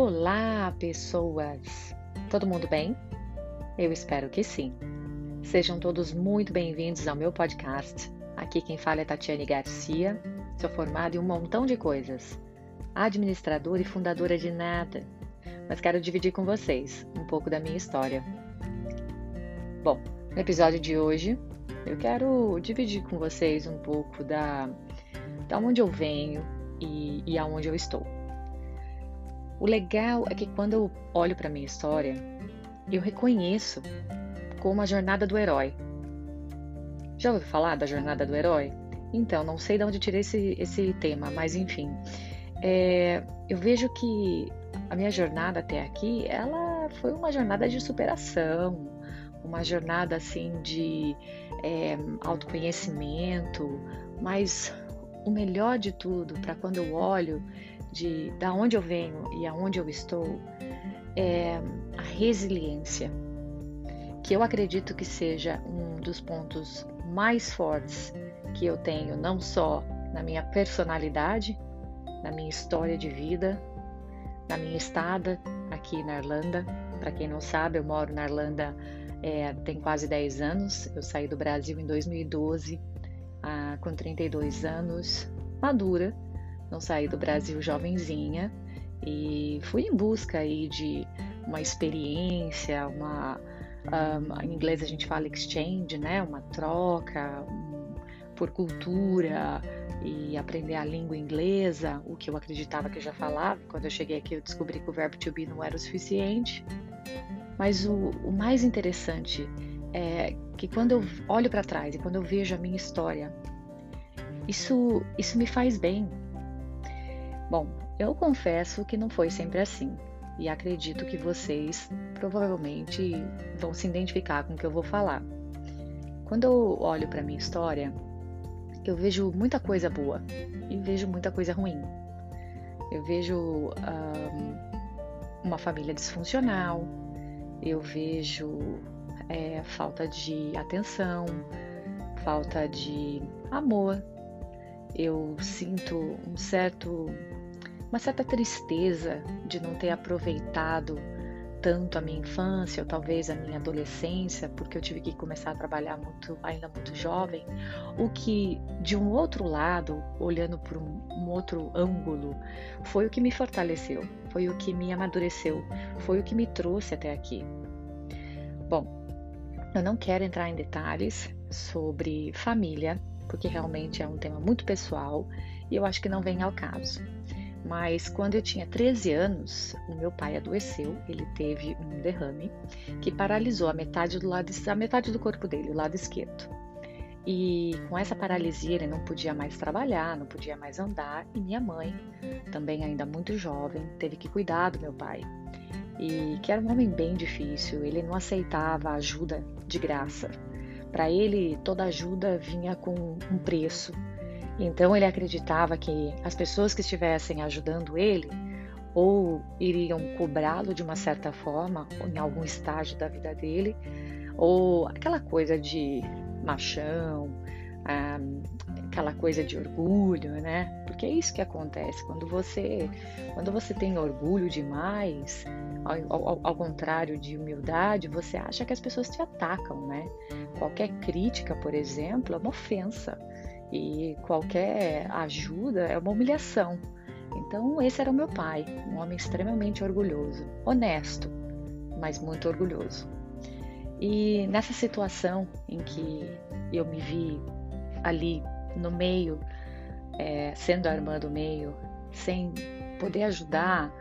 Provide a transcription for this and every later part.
Olá, pessoas! Todo mundo bem? Eu espero que sim. Sejam todos muito bem-vindos ao meu podcast. Aqui quem fala é Tatiane Garcia. Sou formada em um montão de coisas, administradora e fundadora de nada, mas quero dividir com vocês um pouco da minha história. Bom, no episódio de hoje eu quero dividir com vocês um pouco da, da onde eu venho e, e aonde eu estou. O legal é que quando eu olho para minha história, eu reconheço como a jornada do herói. Já ouviu falar da jornada do herói? Então, não sei de onde tirei esse, esse tema, mas enfim. É, eu vejo que a minha jornada até aqui, ela foi uma jornada de superação, uma jornada assim de é, autoconhecimento, mas o melhor de tudo, para quando eu olho de da onde eu venho e aonde eu estou, é a resiliência, que eu acredito que seja um dos pontos mais fortes que eu tenho, não só na minha personalidade, na minha história de vida, na minha estada aqui na Irlanda. Para quem não sabe, eu moro na Irlanda é, tem quase 10 anos. Eu saí do Brasil em 2012, ah, com 32 anos, madura, não saí do Brasil jovenzinha e fui em busca aí de uma experiência, uma um, em inglês a gente fala exchange, né? Uma troca um, por cultura e aprender a língua inglesa, o que eu acreditava que eu já falava. Quando eu cheguei aqui eu descobri que o verbo to be não era o suficiente. Mas o, o mais interessante é que quando eu olho para trás e quando eu vejo a minha história, isso, isso me faz bem, Bom, eu confesso que não foi sempre assim e acredito que vocês provavelmente vão se identificar com o que eu vou falar. Quando eu olho para minha história, eu vejo muita coisa boa e vejo muita coisa ruim. Eu vejo um, uma família disfuncional, eu vejo é, falta de atenção, falta de amor. Eu sinto um certo uma certa tristeza de não ter aproveitado tanto a minha infância ou talvez a minha adolescência, porque eu tive que começar a trabalhar muito, ainda muito jovem, o que de um outro lado, olhando por um, outro ângulo, foi o que me fortaleceu, foi o que me amadureceu, foi o que me trouxe até aqui. Bom, eu não quero entrar em detalhes sobre família, porque realmente é um tema muito pessoal e eu acho que não vem ao caso. Mas quando eu tinha 13 anos, o meu pai adoeceu, ele teve um derrame que paralisou a metade do lado, a metade do corpo dele, o lado esquerdo. E com essa paralisia ele não podia mais trabalhar, não podia mais andar, e minha mãe, também ainda muito jovem, teve que cuidar do meu pai. E que era um homem bem difícil, ele não aceitava ajuda de graça. Para ele, toda ajuda vinha com um preço, então ele acreditava que as pessoas que estivessem ajudando ele ou iriam cobrá-lo de uma certa forma, em algum estágio da vida dele, ou aquela coisa de machão, ah, aquela coisa de orgulho, né? Porque é isso que acontece quando você, quando você tem orgulho demais, ao, ao, ao, contrário de humildade, você acha que as pessoas te atacam, né? Qualquer crítica, por exemplo, é uma ofensa e qualquer ajuda é uma humilhação. Então, esse era o meu pai, um homem extremamente orgulhoso, honesto, mas muito orgulhoso. E nessa situação em que eu me vi ali no meio, é, sendo a irmã do meio, sem poder ajudar,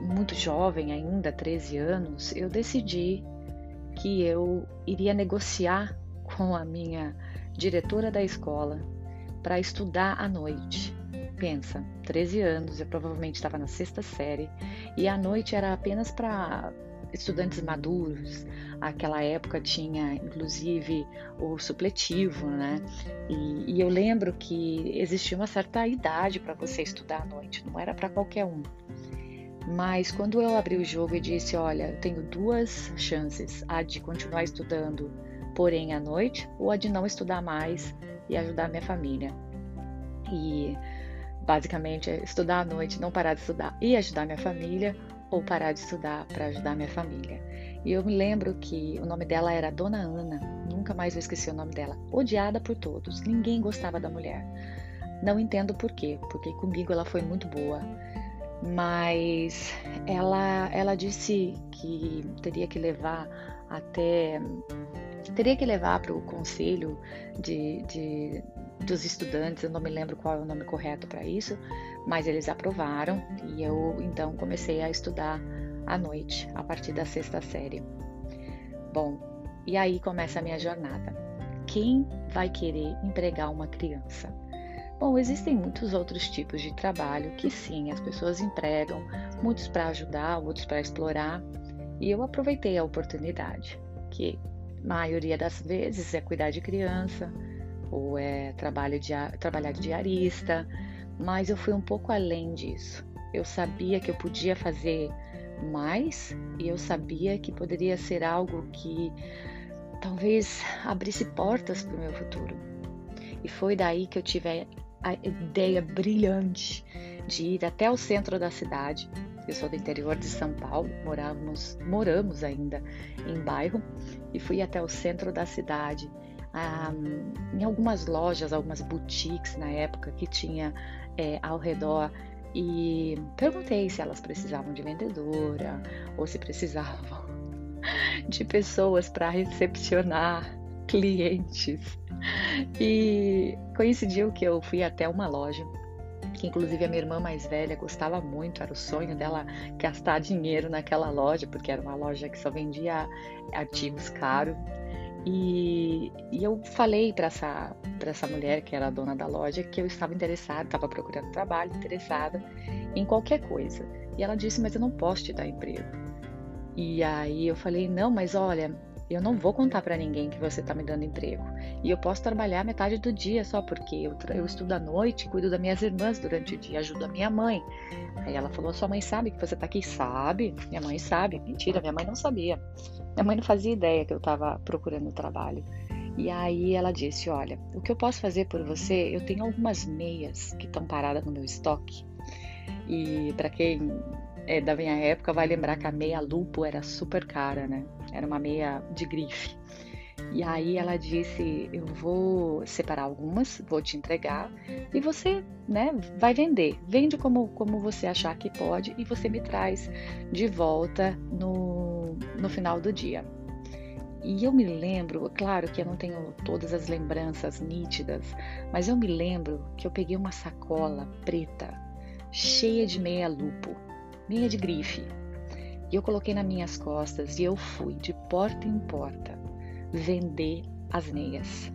muito jovem ainda, 13 anos, eu decidi que eu iria negociar com a minha diretora da escola para estudar à noite. Pensa, 13 anos, eu provavelmente estava na sexta série, e à noite era apenas para estudantes maduros. Aquela época tinha, inclusive, o supletivo, né? E, e eu lembro que existia uma certa idade para você estudar à noite, não era para qualquer um. Mas quando eu abri o jogo e disse, olha, eu tenho duas chances, a de continuar estudando, porém à noite, ou a de não estudar mais e ajudar minha família. E basicamente é estudar à noite, não parar de estudar e ajudar minha família, ou parar de estudar para ajudar minha família. E eu me lembro que o nome dela era Dona Ana, nunca mais eu esqueci o nome dela. Odiada por todos, ninguém gostava da mulher. Não entendo por quê, porque comigo ela foi muito boa, mas ela, ela disse que teria que levar até teria que levar para o conselho de, de, dos estudantes, eu não me lembro qual é o nome correto para isso, mas eles aprovaram e eu então comecei a estudar à noite, a partir da sexta série. Bom, e aí começa a minha jornada. Quem vai querer empregar uma criança? Bom, existem muitos outros tipos de trabalho que sim, as pessoas empregam, muitos para ajudar, outros para explorar, e eu aproveitei a oportunidade, que maioria das vezes é cuidar de criança, ou é trabalho de, trabalhar de diarista, mas eu fui um pouco além disso. Eu sabia que eu podia fazer mais e eu sabia que poderia ser algo que talvez abrisse portas para o meu futuro. E foi daí que eu tive a ideia brilhante de ir até o centro da cidade. Eu sou do interior de São Paulo, moramos, moramos ainda em bairro, e fui até o centro da cidade, um, em algumas lojas, algumas boutiques na época que tinha é, ao redor e perguntei se elas precisavam de vendedora ou se precisavam de pessoas para recepcionar clientes. E coincidiu que eu fui até uma loja, que inclusive a minha irmã mais velha gostava muito, era o sonho dela gastar dinheiro naquela loja, porque era uma loja que só vendia artigos caros. E, e, eu falei para essa, essa mulher, que era a dona da loja, que eu estava interessada, estava procurando trabalho, interessada em qualquer coisa. E ela disse: Mas eu não posso te dar emprego. E aí eu falei: Não, mas olha, eu não vou contar para ninguém que você está me dando emprego. E eu posso trabalhar metade do dia só porque eu, eu estudo à noite, cuido das minhas irmãs durante o dia, ajudo a minha mãe. Aí ela falou: Sua mãe sabe que você está aqui? Sabe? Minha mãe sabe. Mentira, minha mãe não sabia. Minha mãe não fazia ideia que eu estava procurando trabalho. E aí ela disse: Olha, o que eu posso fazer por você? Eu tenho algumas meias que estão paradas no meu estoque. E para quem é, da minha época vai lembrar que a meia lupo era super cara, né? Era uma meia de grife. E aí ela disse: Eu vou separar algumas, vou te entregar e você, né, vai vender. Vende como, como você achar que pode e você me traz de volta no, no final do dia. E eu me lembro, claro que eu não tenho todas as lembranças nítidas, mas eu me lembro que eu peguei uma sacola preta cheia de meia lupo meia de grife. E eu coloquei nas minhas costas e eu fui de porta em porta vender as meias.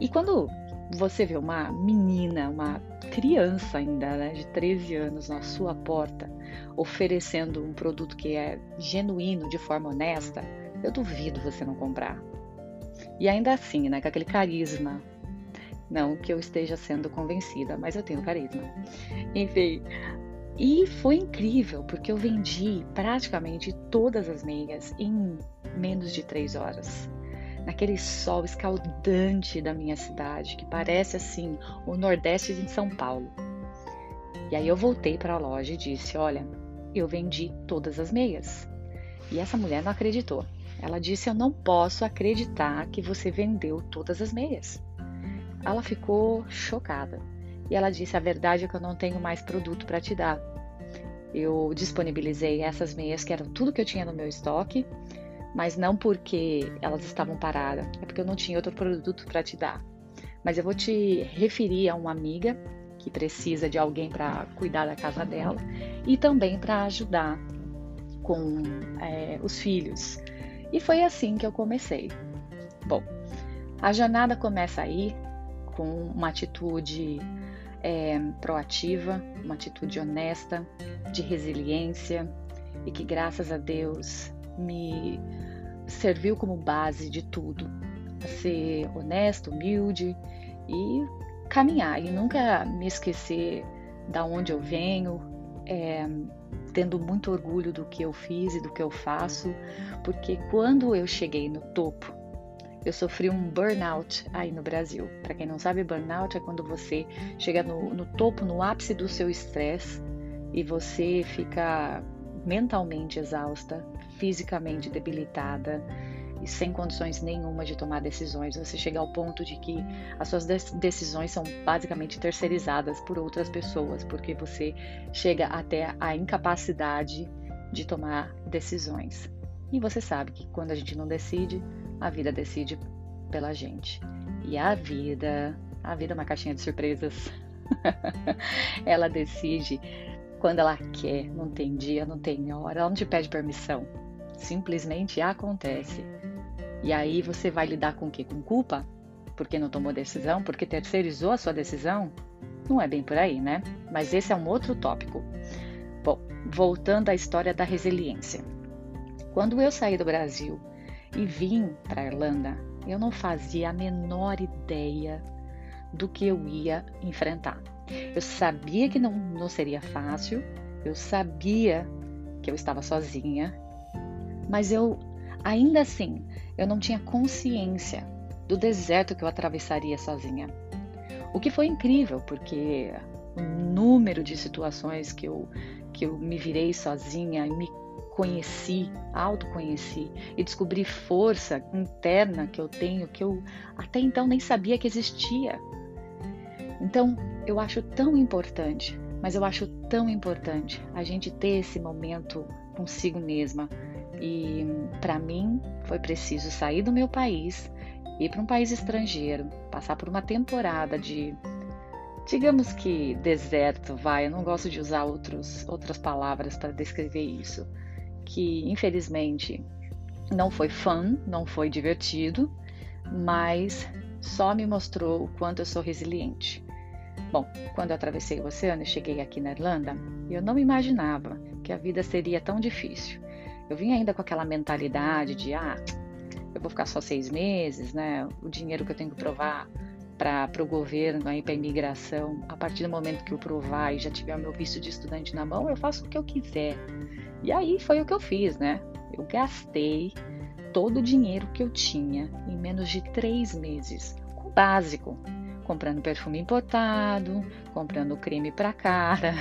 E quando você vê uma menina, uma criança ainda, né, de 13 anos na sua porta, oferecendo um produto que é genuíno, de forma honesta, eu duvido você não comprar. E ainda assim, né, com aquele carisma. Não que eu esteja sendo convencida, mas eu tenho carisma. Enfim, e foi incrível, porque eu vendi praticamente todas as meias em menos de três horas. Naquele sol escaldante da minha cidade, que parece assim o Nordeste de São Paulo. E aí eu voltei para a loja e disse: Olha, eu vendi todas as meias. E essa mulher não acreditou. Ela disse: Eu não posso acreditar que você vendeu todas as meias. Ela ficou chocada. E ela disse: A verdade é que eu não tenho mais produto para te dar. Eu disponibilizei essas meias, que eram tudo que eu tinha no meu estoque, mas não porque elas estavam paradas, é porque eu não tinha outro produto para te dar. Mas eu vou te referir a uma amiga que precisa de alguém para cuidar da casa dela e também para ajudar com é, os filhos. E foi assim que eu comecei. Bom, a jornada começa aí com uma atitude é, proativa, uma atitude honesta, de resiliência e que, graças a Deus, me serviu como base de tudo. A ser honesto, humilde e caminhar e nunca me esquecer da onde eu venho, é, tendo muito orgulho do que eu fiz e do que eu faço, porque quando eu cheguei no topo eu sofri um burnout aí no Brasil. Para quem não sabe, burnout é quando você chega no, no topo, no ápice do seu estresse e você fica mentalmente exausta, fisicamente debilitada e sem condições nenhuma de tomar decisões. Você chega ao ponto de que as suas decisões são basicamente terceirizadas por outras pessoas, porque você chega até a incapacidade de tomar decisões. E você sabe que quando a gente não decide, a vida decide pela gente. E a vida, a vida é uma caixinha de surpresas. ela decide quando ela quer, não tem dia, não tem hora, ela não te pede permissão. Simplesmente acontece. E aí você vai lidar com o quê? Com culpa? Porque não tomou decisão? Porque terceirizou a sua decisão? Não é bem por aí, né? Mas esse é um outro tópico. Bom, voltando à história da resiliência. Quando eu saí do Brasil e vim para a Irlanda, eu não fazia a menor ideia do que eu ia enfrentar. Eu sabia que não, não seria fácil, eu sabia que eu estava sozinha, mas eu, ainda assim, eu não tinha consciência do deserto que eu atravessaria sozinha. O que foi incrível, porque o número de situações que eu, que eu me virei sozinha me conheci, autoconheci e descobri força interna que eu tenho que eu até então nem sabia que existia. Então, eu acho tão importante, mas eu acho tão importante a gente ter esse momento consigo mesma. E para mim foi preciso sair do meu país, ir para um país estrangeiro, passar por uma temporada de digamos que deserto, vai, eu não gosto de usar outros, outras palavras para descrever isso, que infelizmente não foi fun, não foi divertido, mas só me mostrou o quanto eu sou resiliente. Bom, quando eu atravessei o oceano e cheguei aqui na Irlanda, eu não imaginava que a vida seria tão difícil. Eu vim ainda com aquela mentalidade de, ah, eu vou ficar só seis meses, né? O dinheiro que eu tenho que provar para o governo, para a imigração, a partir do momento que eu provar e já tiver o meu visto de estudante na mão, eu faço o que eu quiser. E aí foi o que eu fiz, né? Eu gastei todo o dinheiro que eu tinha em menos de três meses, com o básico, comprando perfume importado, comprando creme para cara,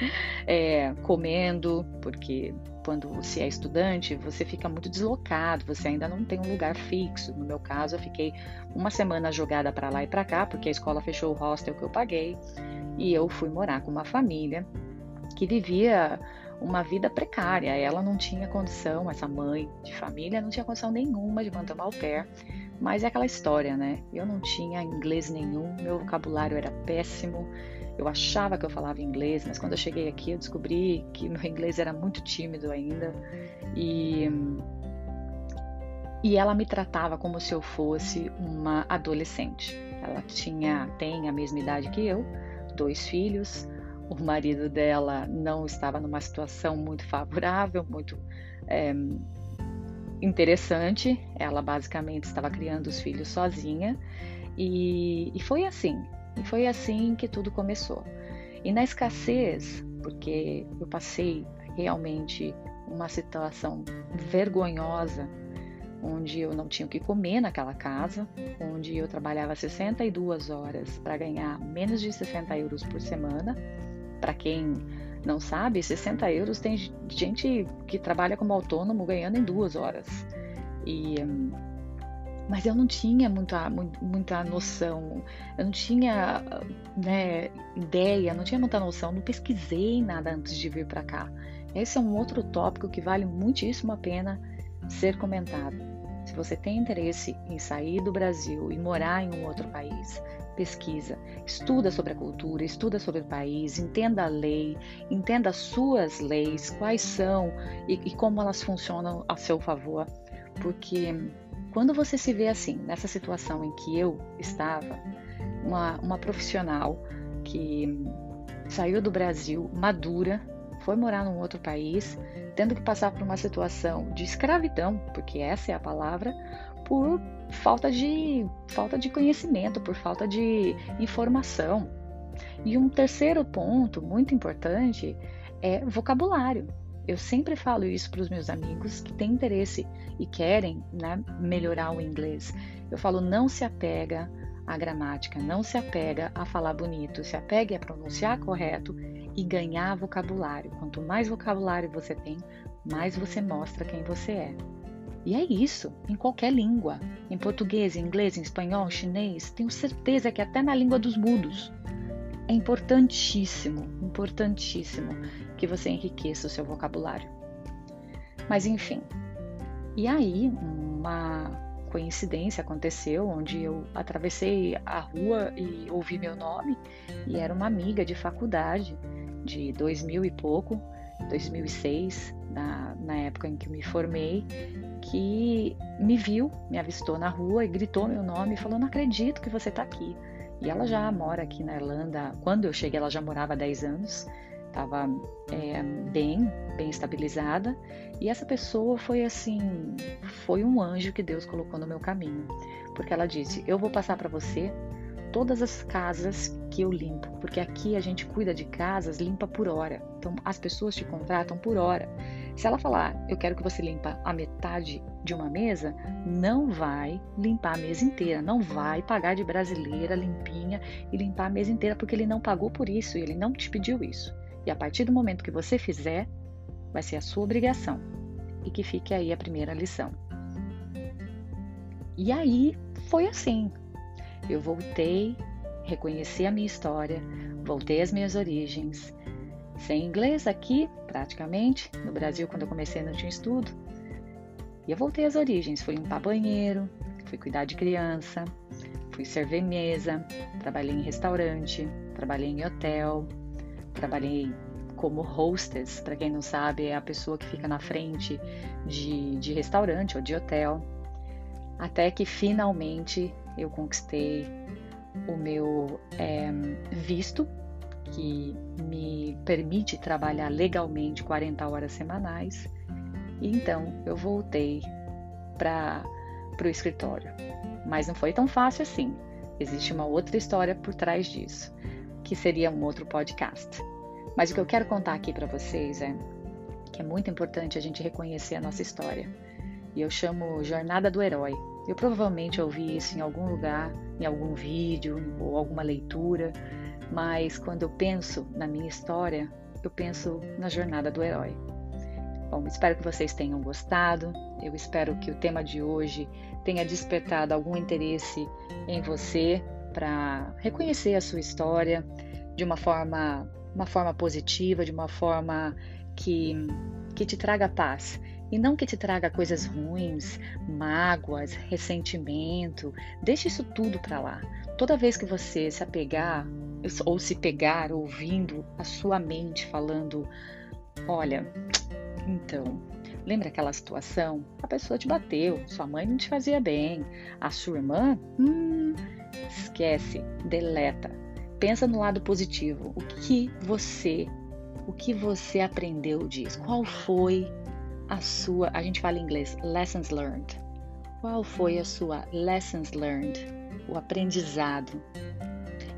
é, comendo, porque quando você é estudante, você fica muito deslocado, você ainda não tem um lugar fixo. No meu caso, eu fiquei uma semana jogada para lá e para cá, porque a escola fechou o hostel que eu paguei, e eu fui morar com uma família que vivia uma vida precária. Ela não tinha condição, essa mãe de família não tinha condição nenhuma de manter uma au pair. Mas é aquela história, né? Eu não tinha inglês nenhum, meu vocabulário era péssimo. Eu achava que eu falava inglês, mas quando eu cheguei aqui eu descobri que meu inglês era muito tímido ainda. E e ela me tratava como se eu fosse uma adolescente. Ela tinha, tem a mesma idade que eu, dois filhos. O marido dela não estava numa situação muito favorável, muito é, interessante. Ela basicamente estava criando os filhos sozinha e, e foi assim. E foi assim que tudo começou. E na escassez, porque eu passei realmente uma situação vergonhosa, onde eu não tinha o que comer naquela casa, onde eu trabalhava 62 horas para ganhar menos de 60 euros por semana. Para quem não sabe, 60 euros tem gente que trabalha como autônomo ganhando em duas horas. E, mas eu não tinha muita, muita noção, eu não tinha né, ideia, não tinha muita noção, não pesquisei nada antes de vir para cá. Esse é um outro tópico que vale muitíssimo a pena ser comentado. Se você tem interesse em sair do Brasil e morar em um outro país, pesquisa, estuda sobre a cultura, estuda sobre o país, entenda a lei, entenda as suas leis, quais são e, e como elas funcionam a seu favor, porque quando você se vê assim, nessa situação em que eu estava, uma, uma profissional que saiu do Brasil madura, foi morar num outro país, tendo que passar por uma situação de escravidão, porque essa é a palavra, por falta de falta de conhecimento, por falta de informação. E um terceiro ponto muito importante é vocabulário. Eu sempre falo isso para os meus amigos que têm interesse e querem né, melhorar o inglês. Eu falo, não se apega à gramática, não se apega a falar bonito, se apegue a pronunciar correto e ganhar vocabulário. Quanto mais vocabulário você tem, mais você mostra quem você é. E é isso, em qualquer língua. Em português, em inglês, em espanhol, chinês, tenho certeza que até na língua dos mudos. É importantíssimo, importantíssimo que você enriqueça o seu vocabulário. Mas enfim. E aí, uma coincidência aconteceu onde eu atravessei a rua e ouvi meu nome e era uma amiga de faculdade de 2000 e pouco, 2006, na, na época em que me formei, que me viu, me avistou na rua e gritou meu nome e falou: Não acredito que você está aqui. E ela já mora aqui na Irlanda. Quando eu cheguei, ela já morava há 10 anos, estava é, bem, bem estabilizada. E essa pessoa foi assim: foi um anjo que Deus colocou no meu caminho. Porque ela disse: Eu vou passar para você todas as casas que eu limpo, porque aqui a gente cuida de casas, limpa por hora. Então as pessoas te contratam por hora. Se ela falar, eu quero que você limpa a metade de uma mesa, não vai limpar a mesa inteira, não vai pagar de brasileira limpinha e limpar a mesa inteira, porque ele não pagou por isso e ele não te pediu isso. E a partir do momento que você fizer, vai ser a sua obrigação. E que fique aí a primeira lição. E aí foi assim. Eu voltei, reconheci a minha história, voltei às minhas origens, sem inglês aqui, praticamente. No Brasil, quando eu comecei, não tinha estudo. E eu voltei às origens. Fui limpar banheiro, fui cuidar de criança, fui servir mesa, trabalhei em restaurante, trabalhei em hotel, trabalhei como hostess, para quem não sabe, é a pessoa que fica na frente de, de restaurante ou de hotel. Até que finalmente eu conquistei o meu é, visto que me permite trabalhar legalmente 40 horas semanais. E então eu voltei para o escritório. Mas não foi tão fácil assim. Existe uma outra história por trás disso, que seria um outro podcast. Mas o que eu quero contar aqui para vocês é que é muito importante a gente reconhecer a nossa história. E eu chamo Jornada do Herói. Eu provavelmente ouvi isso em algum lugar, em algum vídeo ou alguma leitura mas quando eu penso na minha história, eu penso na jornada do herói. Bom, espero que vocês tenham gostado. Eu espero que o tema de hoje tenha despertado algum interesse em você para reconhecer a sua história de uma forma, uma forma positiva, de uma forma que, que te traga paz e não que te traga coisas ruins, mágoas, ressentimento. Deixe isso tudo para lá. Toda vez que você se apegar ou se pegar ouvindo a sua mente falando: Olha, então, lembra aquela situação? A pessoa te bateu, sua mãe não te fazia bem, a sua irmã? Hum, esquece, deleta. Pensa no lado positivo. O que você, o que você aprendeu disso? Qual foi a sua, a gente fala em inglês, lessons learned. Qual foi a sua lessons learned? O aprendizado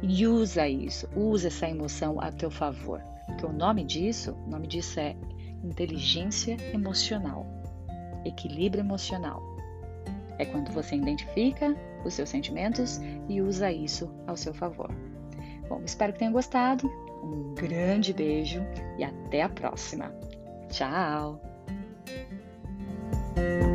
e usa isso, usa essa emoção a teu favor. Porque o nome disso, o nome disso é inteligência emocional, equilíbrio emocional. É quando você identifica os seus sentimentos e usa isso ao seu favor. Bom, espero que tenha gostado. Um grande beijo e até a próxima. Tchau! Música